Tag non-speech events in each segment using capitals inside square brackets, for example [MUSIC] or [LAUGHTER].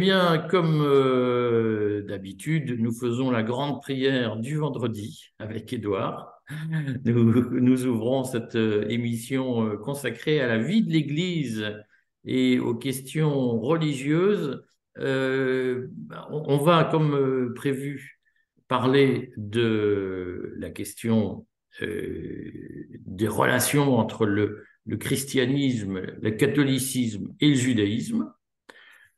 Bien, comme euh, d'habitude, nous faisons la grande prière du vendredi avec Édouard. Nous, ouvrons cette euh, émission euh, consacrée à la vie de l'Église et aux questions religieuses. on, va, comme prévu, parler de la question des relations entre le christianisme, le catholicisme et le judaïsme.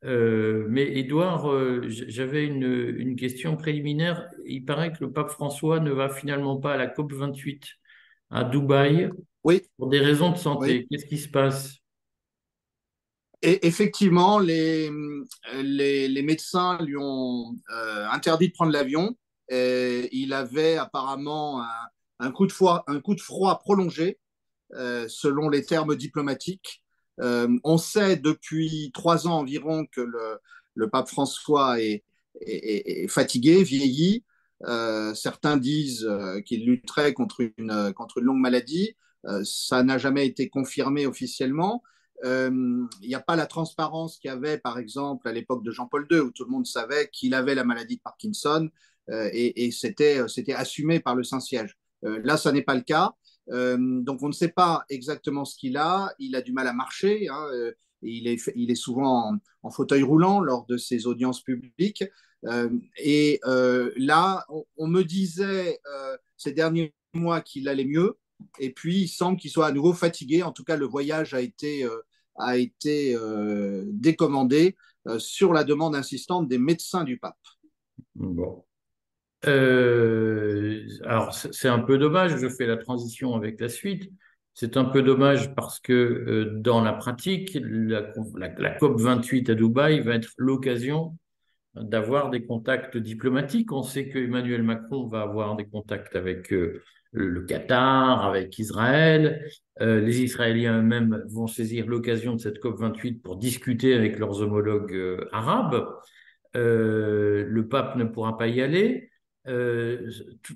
Euh, mais Edouard, euh, j'avais une, une, question préliminaire. Il paraît que le pape François ne va finalement pas à la COP 28 à Dubaï oui. pour des raisons de santé. Qu'est-ce qui se passe? Et Effectivement, les, les, les, médecins lui ont euh, interdit de prendre l'avion. Il avait apparemment un, un, coup de froid, un coup de froid prolongé, selon les termes diplomatiques. Euh, on sait depuis trois ans environ que le, pape François est, fatigué, vieilli. Euh, certains disent euh, qu'il lutterait contre une, contre une longue maladie. ça n'a jamais été confirmé officiellement. Il n'y a pas la transparence qu'il y avait, par exemple, à l'époque de Jean-Paul II, où tout le monde savait qu'il avait la maladie de Parkinson et, et c'était assumé par le Saint-Siège. là, ça n'est pas le cas. Euh, donc on ne sait pas exactement ce qu'il a. Il a du mal à marcher. Hein, euh, il, est, il est souvent en, fauteuil roulant lors de ses audiences publiques. Euh, et là, on, me disait ces derniers mois qu'il allait mieux. Et puis, il semble qu'il soit à nouveau fatigué. En tout cas, le voyage a été, a été décommandé sur la demande insistante des médecins du pape. Bon. Euh, alors, c'est un peu dommage, je fais la transition avec la suite. C'est un peu dommage parce que euh, dans la pratique, la, COP 28 à Dubaï va être l'occasion d'avoir des contacts diplomatiques. On sait que Emmanuel Macron va avoir des contacts avec euh, le Qatar, avec Israël. les Israéliens eux-mêmes vont saisir l'occasion de cette COP 28 pour discuter avec leurs homologues arabes. le pape ne pourra pas y aller. Euh,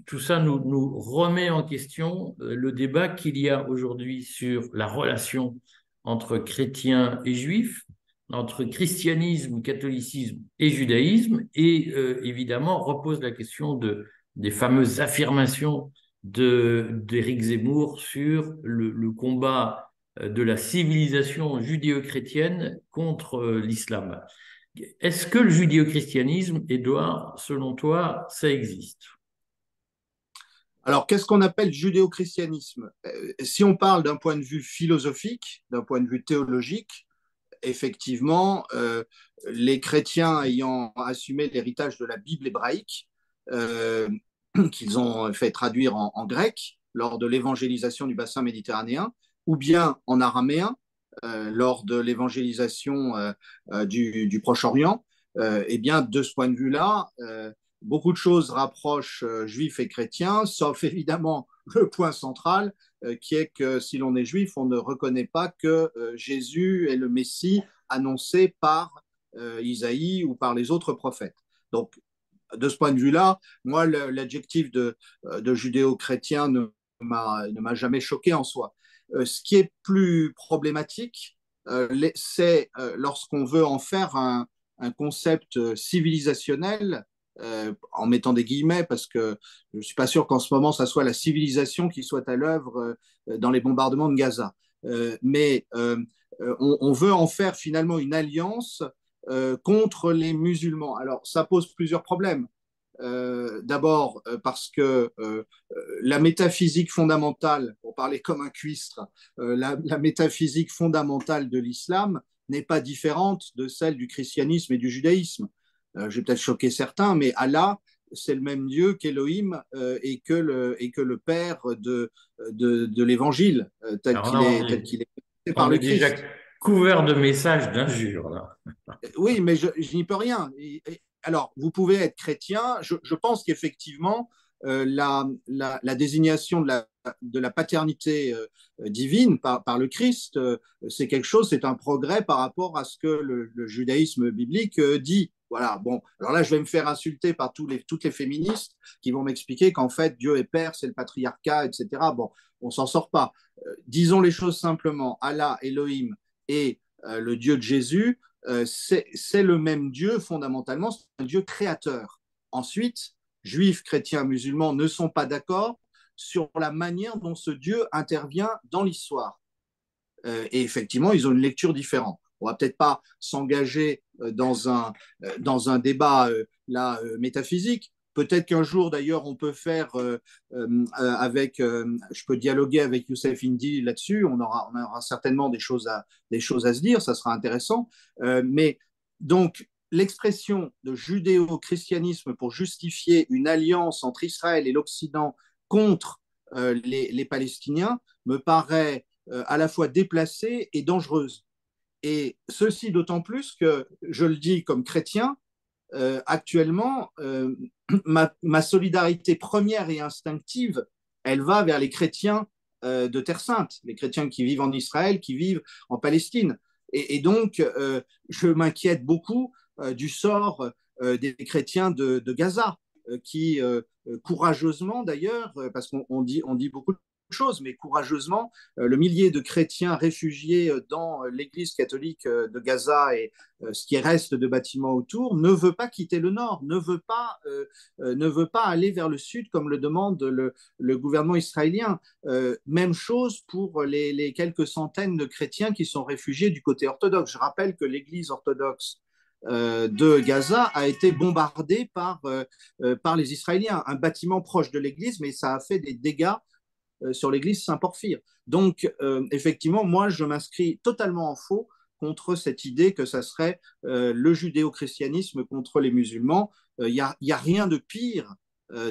tout, ça nous, remet en question euh, le débat qu'il y a aujourd'hui sur la relation entre chrétiens et juifs, entre christianisme, catholicisme et judaïsme, et euh, évidemment repose la question de, des fameuses affirmations d'Éric Zemmour sur le, combat de la civilisation judéo-chrétienne contre l'islam. Est-ce que le judéo-christianisme, Édouard, selon toi, ça existe? Alors, qu'est-ce qu'on appelle judéo-christianisme? Euh, Si on parle d'un point de vue philosophique, d'un point de vue théologique, effectivement, euh, les chrétiens ayant assumé l'héritage de la Bible hébraïque, euh, [CLEARS THROAT] qu'ils ont fait traduire en, grec lors de l'évangélisation du bassin méditerranéen, ou bien en araméen, lors de l'évangélisation euh, euh, du, Proche-Orient, eh bien, de ce point de vue-là, beaucoup de choses rapprochent juifs et chrétiens, [LAUGHS] sauf évidemment le point central, qui est que si l'on est juif, on ne reconnaît pas que Jésus est le Messie annoncé par Isaïe ou par les autres prophètes. Donc, de ce point de vue-là, moi, l'adjectif de judéo-chrétien ne m'a jamais choqué en soi. Euh, ce qui est plus problématique, euh, c'est euh, lorsqu'on veut en faire un, concept civilisationnel, en mettant des guillemets, parce que je ne suis pas sûr qu'en ce moment, ça soit la civilisation qui soit à l'œuvre dans les bombardements de Gaza. mais on, veut en faire finalement une alliance contre les musulmans. Alors, ça pose plusieurs problèmes. Euh, d'abord euh, parce que euh, la métaphysique fondamentale, pour parler comme un cuistre, la, métaphysique fondamentale de l'islam n'est pas différente de celle du christianisme et du judaïsme. je vais peut-être choquer certains, mais Allah, c'est le même Dieu qu'Elohim et, que le, et que le Père de, de, l'Évangile, tel qu'il est, est par le Christ. Déjà couvert de messages d'injures. Oui, mais je, je n'y peux rien alors, vous pouvez être chrétien. Je, pense qu'effectivement, euh, la, désignation de la, paternité euh, divine par, le Christ, euh, c'est quelque chose, c'est un progrès par rapport à ce que le, judaïsme biblique dit. Voilà, bon, alors là, je vais me faire insulter par toutes les féministes qui vont m'expliquer qu'en fait, Dieu est père, c'est le patriarcat, etc. Bon, on s'en sort pas. disons les choses simplement. Allah, Elohim et le Dieu de Jésus c'est le même Dieu fondamentalement, c'est un Dieu créateur. Ensuite, juifs, chrétiens, musulmans ne sont pas d'accord sur la manière dont ce Dieu intervient dans l'histoire. et effectivement, ils ont une lecture différente. On va peut-être pas s'engager dans un, dans un débat là, métaphysique, Peut-être qu'un jour, d'ailleurs, on peut faire euh, euh, avec, euh, je peux dialoguer avec Youssef Indy là-dessus. On aura, on aura certainement des choses à, des choses à se dire. Ça sera intéressant. mais donc, l'expression de judéo-christianisme pour justifier une alliance entre Israël et l'Occident contre les, Palestiniens me paraît à la fois déplacée et dangereuse. Et ceci d'autant plus que, je le dis comme chrétien, euh, actuellement, euh, [CLEARS THROAT] ma, solidarité première et instinctive, elle va vers les chrétiens euh, de Terre Sainte, les chrétiens qui vivent en Israël, qui vivent en Palestine. Et, donc, je m'inquiète beaucoup du sort des chrétiens de, Gaza, qui courageusement d'ailleurs, parce qu'on dit, on dit beaucoup chose, mais courageusement, euh, le millier de chrétiens réfugiés euh, dans euh, l'église catholique de Gaza et ce qui reste de bâtiments autour ne veut pas quitter le nord, ne veut pas, ne veut pas aller vers le sud comme le demande le, gouvernement israélien. même chose pour les, quelques centaines de chrétiens qui sont réfugiés du côté orthodoxe. Je rappelle que l'église orthodoxe de Gaza a été bombardée par, par les Israéliens. Un bâtiment proche de l'église, mais ça a fait des dégâts sur l'église Saint-Porphyre. Donc, euh, effectivement, moi, je m'inscris totalement en faux contre cette idée que ça serait euh, le judéo-christianisme contre les musulmans. Il n'y a, rien de pire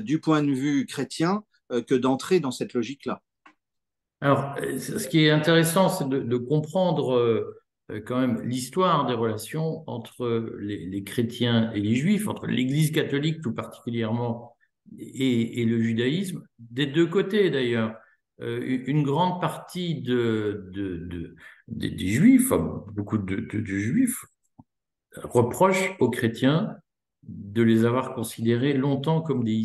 du point de vue chrétien que d'entrer dans cette logique-là. Alors, ce qui est intéressant, c'est de, comprendre quand même l'histoire des relations entre les, chrétiens et les juifs, entre l'Église catholique tout particulièrement et, le judaïsme, des deux côtés d'ailleurs. Euh, une grande partie de, des juifs, beaucoup de, juifs, reprochent aux chrétiens de les avoir considérés longtemps comme des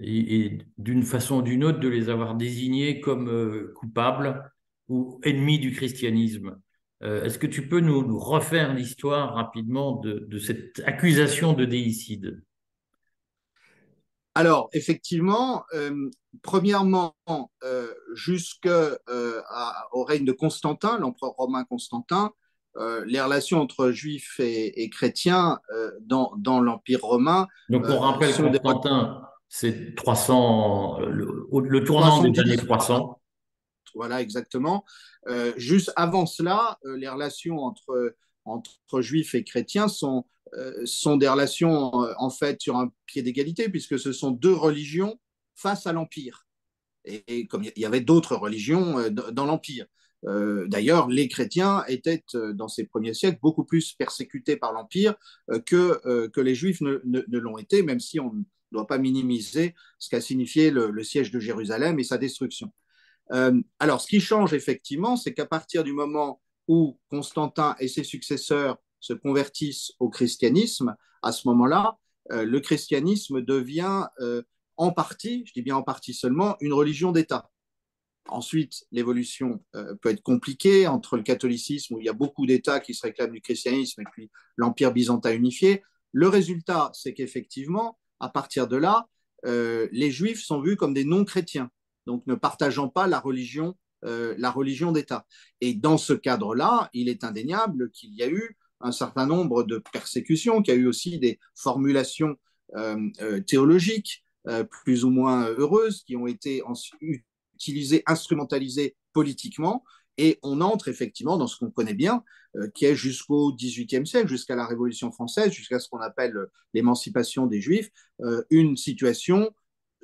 et, d'une façon ou d'une autre de les avoir désignés comme euh, coupables ou ennemis du christianisme. Euh, est-ce que tu peux nous, refaire l'histoire rapidement de, de, cette accusation de déicide alors, effectivement, euh, premièrement, euh, jusqu'au euh, règne de Constantin, l'empereur romain Constantin, les relations entre juifs et, chrétiens dans, l'Empire romain. Donc, on rappelle Constantin, c'est 300, le, tournant des années 300. Voilà, exactement. juste avant cela, les relations entre, entre juifs et chrétiens sont euh, sont des relations euh, en fait sur un pied d'égalité, puisque ce sont deux religions face à l'Empire. Et, comme il y avait d'autres religions euh, dans l'Empire. D'ailleurs, les chrétiens étaient, dans ces premiers siècles, beaucoup plus persécutés par l'Empire que, que les Juifs ne, l'ont été, même si on ne doit pas minimiser ce qu'a signifié le, siège de Jérusalem et sa destruction. alors, ce qui change effectivement, c'est qu'à partir du moment où Constantin et ses successeurs se convertissent au christianisme, à ce moment-là, euh, le christianisme devient euh, en partie, je dis bien en partie seulement, une religion d'État. Ensuite, l'évolution euh, peut être compliquée entre le catholicisme, où il y a beaucoup d'États qui se réclament du christianisme, et puis l'Empire byzantin unifié. Le résultat, c'est qu'effectivement, à partir de là, les juifs sont vus comme des non-chrétiens, donc ne partageant pas la religion, la religion d'État. Et dans ce cadre-là, il est indéniable qu'il y a eu un certain nombre de persécutions, qui a eu aussi des formulations euh, euh, théologiques euh, plus ou moins heureuses, qui ont été utilisées, instrumentalisées politiquement. Et on entre effectivement dans ce qu'on connaît bien, qui est jusqu'au XVIIIe siècle, jusqu'à la Révolution française, jusqu'à ce qu'on appelle l'émancipation des Juifs, une situation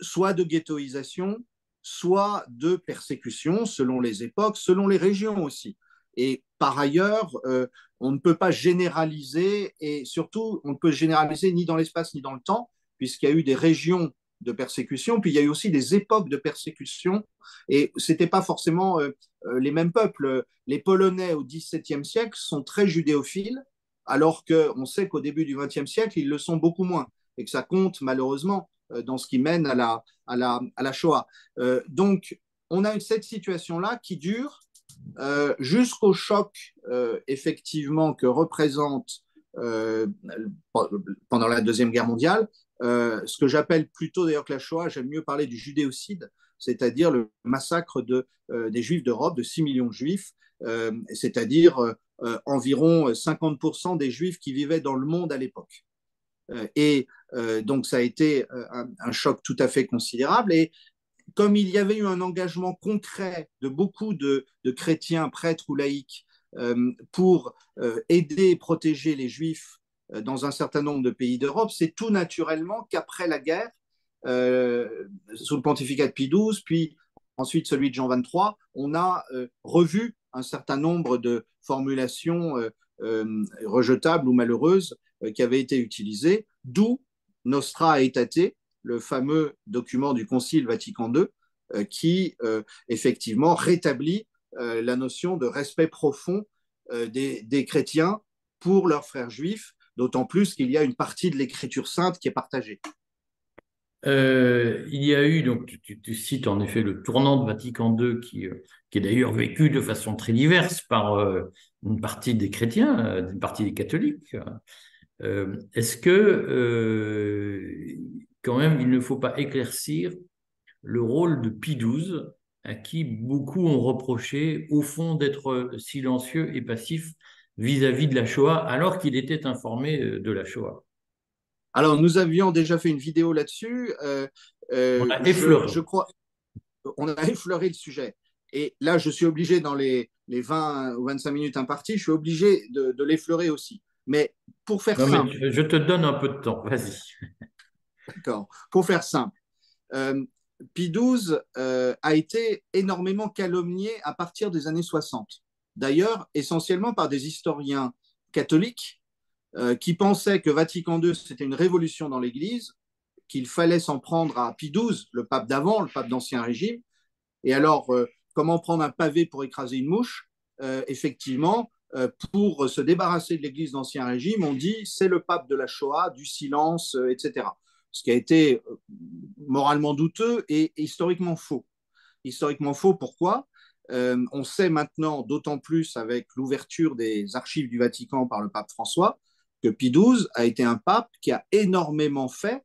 soit de ghettoisation, soit de persécution, selon les époques, selon les régions aussi. Et par ailleurs, euh, on ne peut pas généraliser, et surtout, on ne peut généraliser ni dans l'espace ni dans le temps, puisqu'il y a eu des régions de persécution, puis il y a eu aussi des époques de persécution, et ce n'était pas forcément euh, euh, les mêmes peuples. Les Polonais au XVIIe siècle sont très judéophiles, alors qu'on sait qu'au début du XXe siècle, ils le sont beaucoup moins, et que ça compte malheureusement dans ce qui mène à la, à la, à la Shoah. donc, on a cette situation-là qui dure euh, jusqu'au choc effectivement que représente pendant la Deuxième Guerre mondiale, ce que j'appelle plutôt d'ailleurs que la Shoah, j'aime mieux parler du judéocide, c'est-à-dire le massacre de, des Juifs d'Europe, de 6 millions de Juifs, c'est-à-dire environ 50% des Juifs qui vivaient dans le monde à l'époque. Et donc ça a été un, un, choc tout à fait considérable. Et comme il y avait eu un engagement concret de beaucoup de, chrétiens, prêtres ou laïcs, euh, pour euh, aider et protéger les juifs euh, dans un certain nombre de pays d'Europe, c'est tout naturellement qu'après la guerre, sous le pontificat de Pie XII, puis ensuite celui de Jean XXIII, on a revu un certain nombre de formulations rejetables ou malheureuses qui avaient été utilisées, d'où Nostra Aetate, le fameux document du Concile Vatican II euh, qui euh, effectivement rétablit euh, la notion de respect profond des, chrétiens pour leurs frères juifs, d'autant plus qu'il y a une partie de l'écriture sainte qui est partagée. il y a eu, donc tu, cites en effet le tournant de Vatican II qui est d'ailleurs vécu de façon très diverse par une partie des chrétiens, une partie des catholiques. Est-ce que quand même, il ne faut pas éclaircir le rôle de Pie XII, à qui beaucoup ont reproché, au fond, d'être silencieux et passif vis-à-vis de la Shoah, alors qu'il était informé euh, de la Shoah? Alors, nous avions déjà fait une vidéo là-dessus. Euh, euh, on a effleuré. Je, crois, on a effleuré le sujet. Et là, je suis obligé, dans les, les 20 ou 25 minutes imparties, je suis obligé de, l'effleurer aussi. Mais pour faire simple. je te donne un peu de temps, vas-y. D'accord. Pour faire simple, euh, Pie XII euh, a été énormément calomnié à partir des années 60. D'ailleurs, essentiellement par des historiens catholiques euh, qui pensaient que Vatican II, c'était une révolution dans l'Église, qu'il fallait s'en prendre à Pie XII, le pape d'avant, le pape d'Ancien Régime. Et alors, comment prendre un pavé pour écraser une mouche? Effectivement, pour se débarrasser de l'Église d'Ancien Régime, on dit c'est le pape de la Shoah, du silence, etc ce qui a été euh, moralement douteux et historiquement faux. Historiquement faux, pourquoi? Euh, On sait maintenant, d'autant plus avec l'ouverture des archives du Vatican par le pape François, que Pie XII a été un pape qui a énormément fait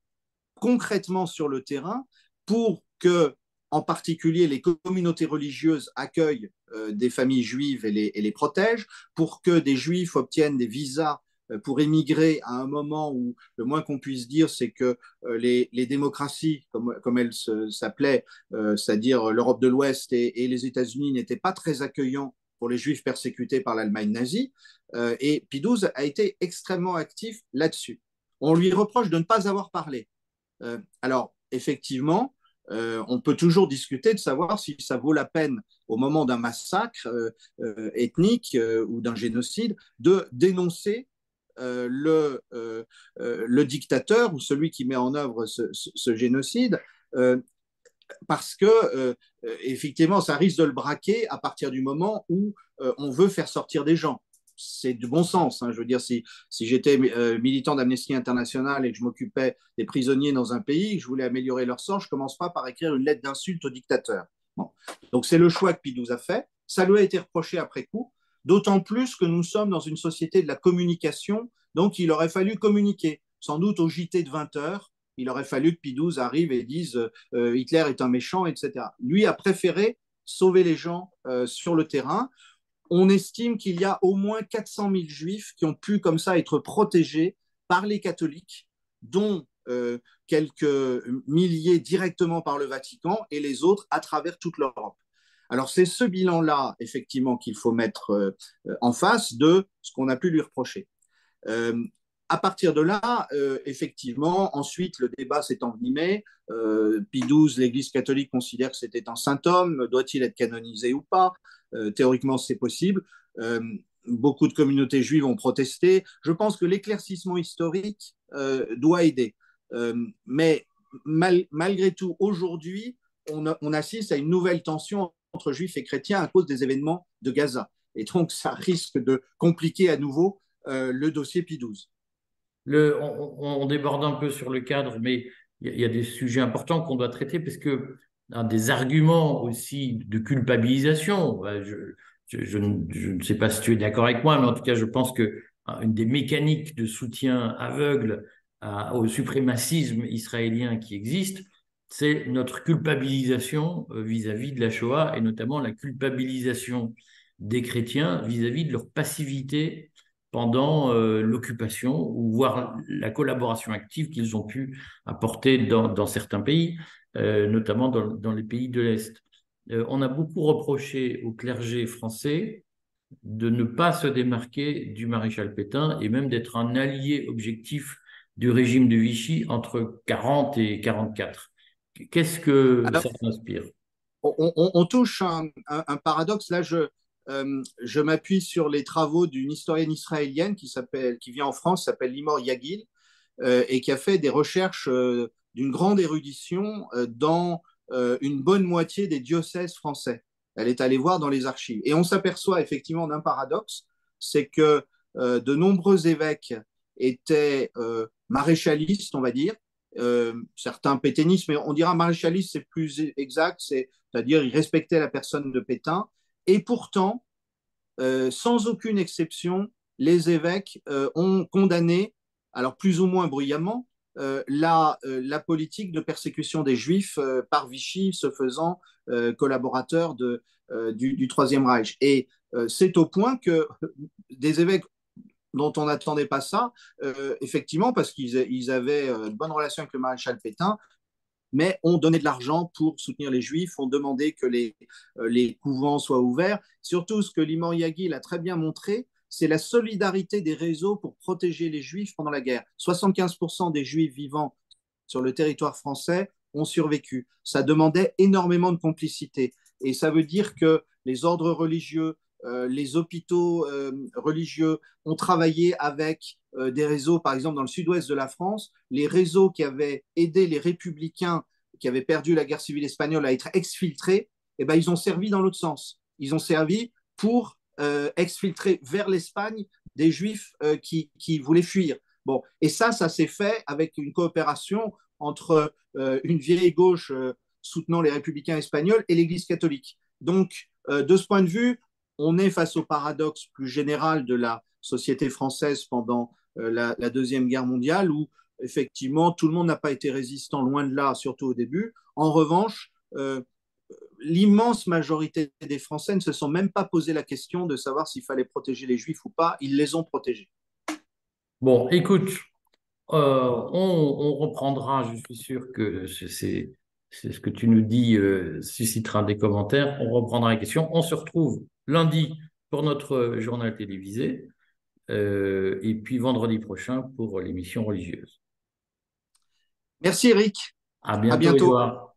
concrètement sur le terrain pour que, en particulier, les communautés religieuses accueillent euh, des familles juives et les, et protègent, pour que des juifs obtiennent des visas euh, pour émigrer à un moment où le moins qu'on puisse dire, c'est que euh, les, démocraties, comme, comme elles s'appelaient, euh, c'est-à-dire l'Europe de l'Ouest et, les États-Unis, n'étaient pas très accueillants pour les juifs persécutés par l'Allemagne nazie. et Pie XII a été extrêmement actif là-dessus. On lui reproche de ne pas avoir parlé. alors, effectivement, on peut toujours discuter de savoir si ça vaut la peine, au moment d'un massacre ethnique ou d'un génocide, de dénoncer euh, le, euh, euh, le dictateur ou celui qui met en œuvre ce, génocide, parce que effectivement, ça risque de le braquer à partir du moment où on veut faire sortir des gens c'est du bon sens. Hein. Je veux dire, si, j'étais militant d'Amnesty International et que je m'occupais des prisonniers dans un pays, je voulais améliorer leur sort, je commence pas par écrire une lettre d'insulte au dictateur. Donc c'est le choix que Pidou a fait. Ça lui a été reproché après coup. D'autant plus que nous sommes dans une société de la communication, donc il aurait fallu communiquer. Sans doute au JT de 20 heures, il aurait fallu que Pidouze arrive et dise euh, Hitler est un méchant, etc. Lui a préféré sauver les gens euh, sur le terrain. On estime qu'il y a au moins 400 000 juifs qui ont pu comme ça être protégés par les catholiques, dont euh, quelques milliers directement par le Vatican et les autres à travers toute l'Europe. Alors c'est ce bilan-là, effectivement, qu'il faut mettre euh, en face de ce qu'on a pu lui reprocher. Euh, à partir de là, euh, effectivement, ensuite, le débat s'est envenimé. Euh, Pie XII, l'Église catholique considère que c'était un saint homme. Doit-il être canonisé ou pas? Théoriquement, c'est possible. beaucoup de communautés juives ont protesté. Je pense que l'éclaircissement historique doit aider. mais malgré tout, aujourd'hui, on, assiste à une nouvelle tension entre juifs et chrétiens à cause des événements de Gaza. Et donc, ça risque de compliquer à nouveau euh, le dossier Pi 12. Le, on, déborde un peu sur le cadre, mais il y, a des sujets importants qu'on doit traiter parce que des arguments aussi de culpabilisation, je, je, ne, sais pas si tu es d'accord avec moi, mais en tout cas, je pense que hein, une des mécaniques de soutien aveugle au suprémacisme israélien qui existe, c'est notre culpabilisation euh, vis-à-vis de la Shoah et notamment la culpabilisation des chrétiens vis-à-vis de leur passivité pendant euh, l'occupation ou voire la collaboration active qu'ils ont pu apporter dans, certains pays, notamment dans, les pays de l'Est. on a beaucoup reproché au clergé français de ne pas se démarquer du maréchal Pétain et même d'être un allié objectif du régime de Vichy entre 40 et 44. Qu'est-ce que ça t'inspire? on, touche un, un, paradoxe. Là, je, euh, je m'appuie sur les travaux d'une historienne israélienne qui, qui vient en France, s'appelle Limor Yagil, euh, et qui a fait des recherches euh, d'une grande érudition dans une bonne moitié des diocèses français. Elle est allée voir dans les archives. Et on s'aperçoit effectivement d'un paradoxe, c'est que de nombreux évêques étaient maréchalistes, on va dire, euh, certains pétainistes, mais on dira maréchaliste, c'est plus exact, c'est-à-dire ils respectaient la personne de Pétain. Et pourtant, euh, sans aucune exception, les évêques euh, ont condamné, alors plus ou moins bruyamment, la, la, politique de persécution des Juifs par Vichy, se faisant collaborateur de, du, Troisième Reich. Et c'est au point que [LAUGHS] des évêques dont on n'attendait pas ça, euh, effectivement, parce qu'ils avaient euh, une bonne relation avec le maréchal Pétain, mais on donnait de l'argent pour soutenir les juifs, on demandait que les, euh, les couvents soient ouverts. Surtout, ce que Limor Yagil a très bien montré, c'est la solidarité des réseaux pour protéger les juifs pendant la guerre. 75% des juifs vivant sur le territoire français ont survécu. Ça demandait énormément de complicité. Et ça veut dire que les ordres religieux, euh, les hôpitaux euh, religieux ont travaillé avec euh, des réseaux, par exemple dans le sud-ouest de la France, les réseaux qui avaient aidé les républicains qui avaient perdu la guerre civile espagnole à être exfiltrés, eh ben, ils ont servi dans l'autre sens. Ils ont servi pour exfiltrer vers l'Espagne des juifs qui, qui, voulaient fuir. Bon, et ça, ça s'est fait avec une coopération entre une vieille gauche soutenant les républicains espagnols et l'Église catholique. Donc, de ce point de vue, on est face au paradoxe plus général de la société française pendant euh, la, Deuxième Guerre mondiale, où effectivement tout le monde n'a pas été résistant, loin de là, surtout au début. En revanche, euh, l'immense majorité des Français ne se sont même pas posé la question de savoir s'il fallait protéger les Juifs ou pas. Ils les ont protégés. Bon, écoute, euh, on, reprendra, je suis sûr que c'est ce que tu nous dis suscitera des commentaires. On reprendra la question. On se retrouve lundi pour notre journal télévisé euh, et puis vendredi prochain pour l'émission religieuse. Merci Eric. À bientôt. À bientôt.